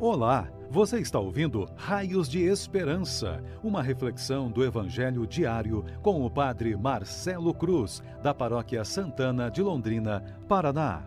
Olá, você está ouvindo Raios de Esperança, uma reflexão do Evangelho diário com o Padre Marcelo Cruz, da Paróquia Santana de Londrina, Paraná.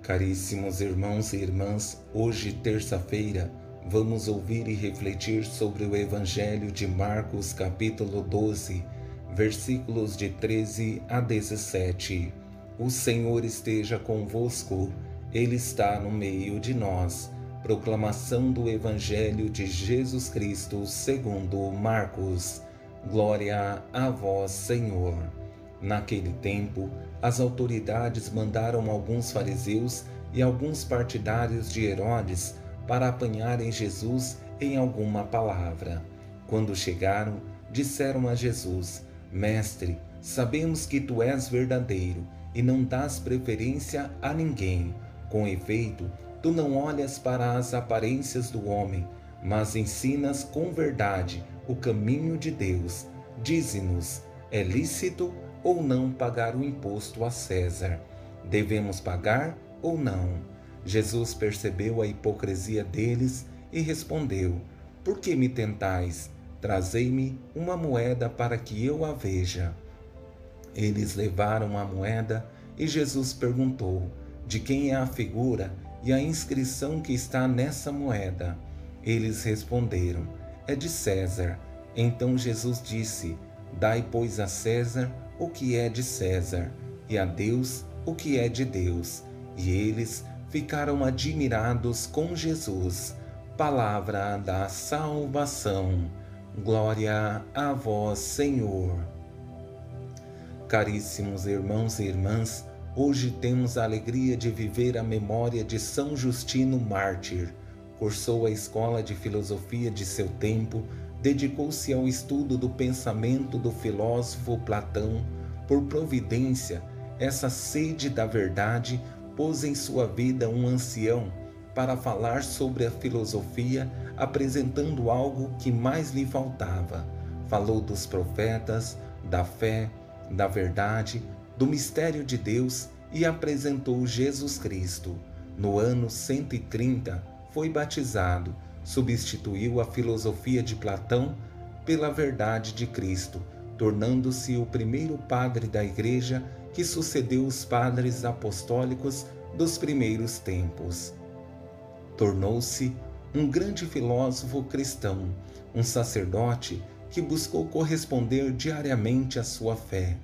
Caríssimos irmãos e irmãs, hoje, terça-feira, vamos ouvir e refletir sobre o Evangelho de Marcos, capítulo 12, versículos de 13 a 17. O Senhor esteja convosco, Ele está no meio de nós. Proclamação do Evangelho de Jesus Cristo segundo Marcos. Glória a vós, Senhor. Naquele tempo, as autoridades mandaram alguns fariseus e alguns partidários de Herodes para apanharem Jesus em alguma palavra. Quando chegaram, disseram a Jesus: Mestre, sabemos que tu és verdadeiro e não dás preferência a ninguém. Com efeito, tu não olhas para as aparências do homem, mas ensinas com verdade o caminho de Deus. Dize-nos: é lícito ou não pagar o imposto a César? Devemos pagar ou não? Jesus percebeu a hipocrisia deles e respondeu: Por que me tentais? Trazei-me uma moeda para que eu a veja. Eles levaram a moeda e Jesus perguntou: De quem é a figura e a inscrição que está nessa moeda? Eles responderam: É de César. Então Jesus disse: Dai, pois, a César o que é de César, e a Deus o que é de Deus. E eles ficaram admirados com Jesus. Palavra da salvação. Glória a vós, Senhor. Caríssimos irmãos e irmãs, hoje temos a alegria de viver a memória de São Justino Mártir. Cursou a escola de filosofia de seu tempo, dedicou-se ao estudo do pensamento do filósofo Platão. Por providência, essa sede da verdade pôs em sua vida um ancião para falar sobre a filosofia, apresentando algo que mais lhe faltava. Falou dos profetas, da fé, da verdade, do mistério de Deus e apresentou Jesus Cristo. No ano 130, foi batizado, substituiu a filosofia de Platão pela verdade de Cristo, tornando-se o primeiro padre da Igreja que sucedeu os padres apostólicos dos primeiros tempos. Tornou-se um grande filósofo cristão, um sacerdote que buscou corresponder diariamente à sua fé.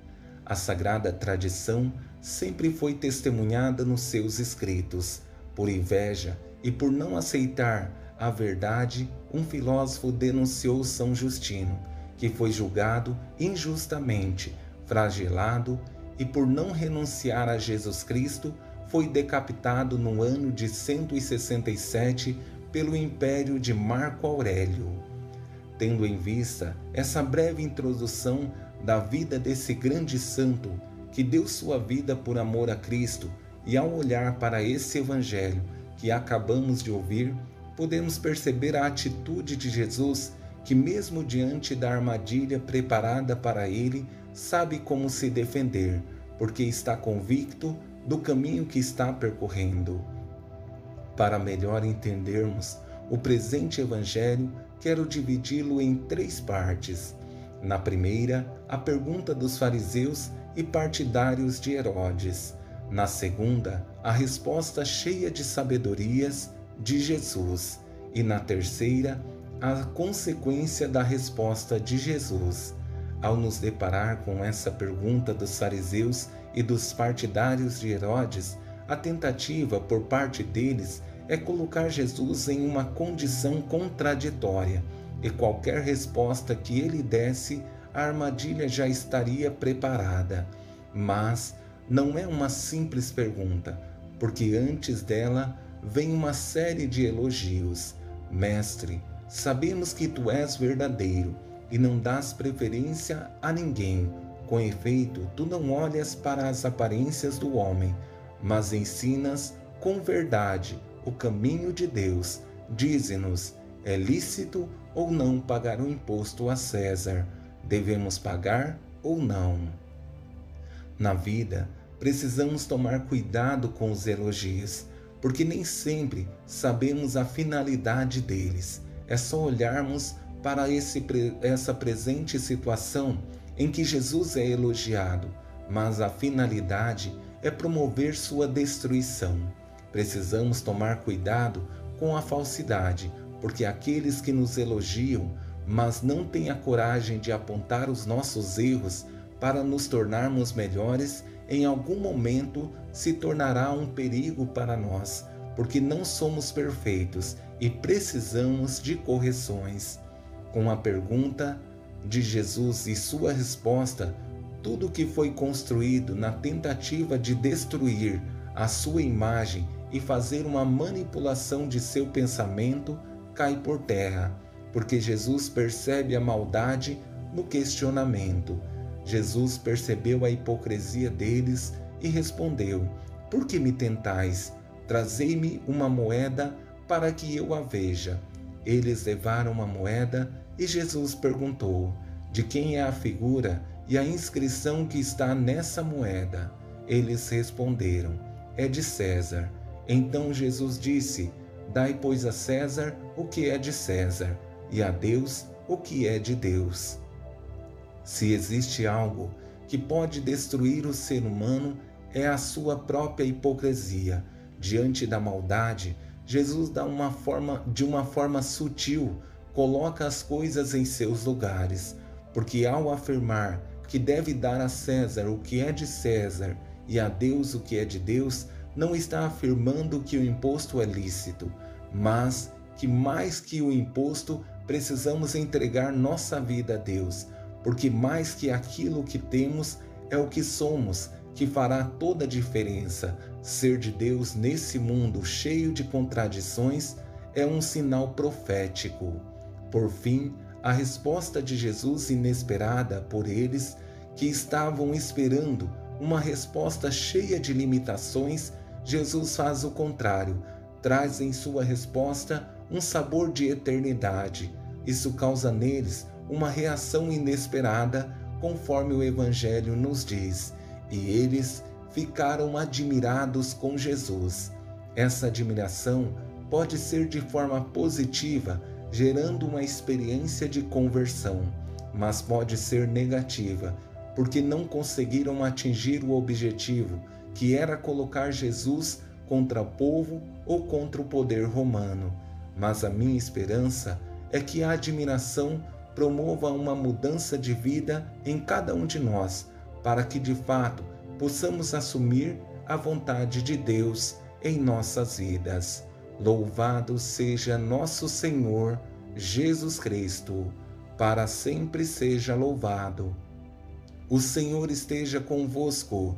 A sagrada tradição sempre foi testemunhada nos seus escritos. Por inveja e por não aceitar a verdade, um filósofo denunciou São Justino, que foi julgado injustamente, flagelado e por não renunciar a Jesus Cristo, foi decapitado no ano de 167 pelo império de Marco Aurélio. Tendo em vista essa breve introdução da vida desse grande santo que deu sua vida por amor a Cristo, e ao olhar para esse evangelho que acabamos de ouvir, podemos perceber a atitude de Jesus, que, mesmo diante da armadilha preparada para ele, sabe como se defender, porque está convicto do caminho que está percorrendo. Para melhor entendermos o presente Evangelho, quero dividi-lo em três partes. Na primeira, a pergunta dos fariseus e partidários de Herodes. Na segunda, a resposta cheia de sabedorias de Jesus. E na terceira, a consequência da resposta de Jesus. Ao nos deparar com essa pergunta dos fariseus e dos partidários de Herodes, a tentativa por parte deles é colocar Jesus em uma condição contraditória, e qualquer resposta que ele desse, a armadilha já estaria preparada. Mas não é uma simples pergunta, porque antes dela vem uma série de elogios. Mestre, sabemos que tu és verdadeiro e não dás preferência a ninguém. Com efeito, tu não olhas para as aparências do homem, mas ensinas com verdade o caminho de Deus. Dize-nos: é lícito ou não pagar o imposto a César? Devemos pagar ou não? Na vida, precisamos tomar cuidado com os elogios, porque nem sempre sabemos a finalidade deles. É só olharmos para esse, essa presente situação em que Jesus é elogiado, mas a finalidade é promover sua destruição. Precisamos tomar cuidado com a falsidade, porque aqueles que nos elogiam, mas não têm a coragem de apontar os nossos erros para nos tornarmos melhores, em algum momento se tornará um perigo para nós, porque não somos perfeitos e precisamos de correções. Com a pergunta de Jesus e sua resposta, tudo que foi construído na tentativa de destruir a sua imagem e fazer uma manipulação de seu pensamento cai por terra, porque Jesus percebe a maldade no questionamento. Jesus percebeu a hipocrisia deles e respondeu: Por que me tentais? Trazei-me uma moeda para que eu a veja. Eles levaram uma moeda e Jesus perguntou: De quem é a figura e a inscrição que está nessa moeda? Eles responderam: É de César. Então Jesus disse: Dai, pois, a César o que é de César, e a Deus o que é de Deus. Se existe algo que pode destruir o ser humano, é a sua própria hipocrisia. Diante da maldade, Jesus dá uma forma de uma forma sutil, coloca as coisas em seus lugares, porque ao afirmar que deve dar a César o que é de César e a Deus o que é de Deus, não está afirmando que o imposto é lícito, mas que mais que o imposto, precisamos entregar nossa vida a Deus, porque mais que aquilo que temos é o que somos, que fará toda a diferença. Ser de Deus nesse mundo cheio de contradições é um sinal profético. Por fim, a resposta de Jesus inesperada por eles que estavam esperando uma resposta cheia de limitações, Jesus faz o contrário, traz em sua resposta um sabor de eternidade. Isso causa neles uma reação inesperada, conforme o Evangelho nos diz, e eles ficaram admirados com Jesus. Essa admiração pode ser de forma positiva, gerando uma experiência de conversão, mas pode ser negativa, porque não conseguiram atingir o objetivo, que era colocar Jesus contra o povo ou contra o poder romano. Mas a minha esperança é que a admiração promova uma mudança de vida em cada um de nós, para que de fato possamos assumir a vontade de Deus em nossas vidas. Louvado seja nosso Senhor Jesus Cristo, para sempre seja louvado. O Senhor esteja convosco,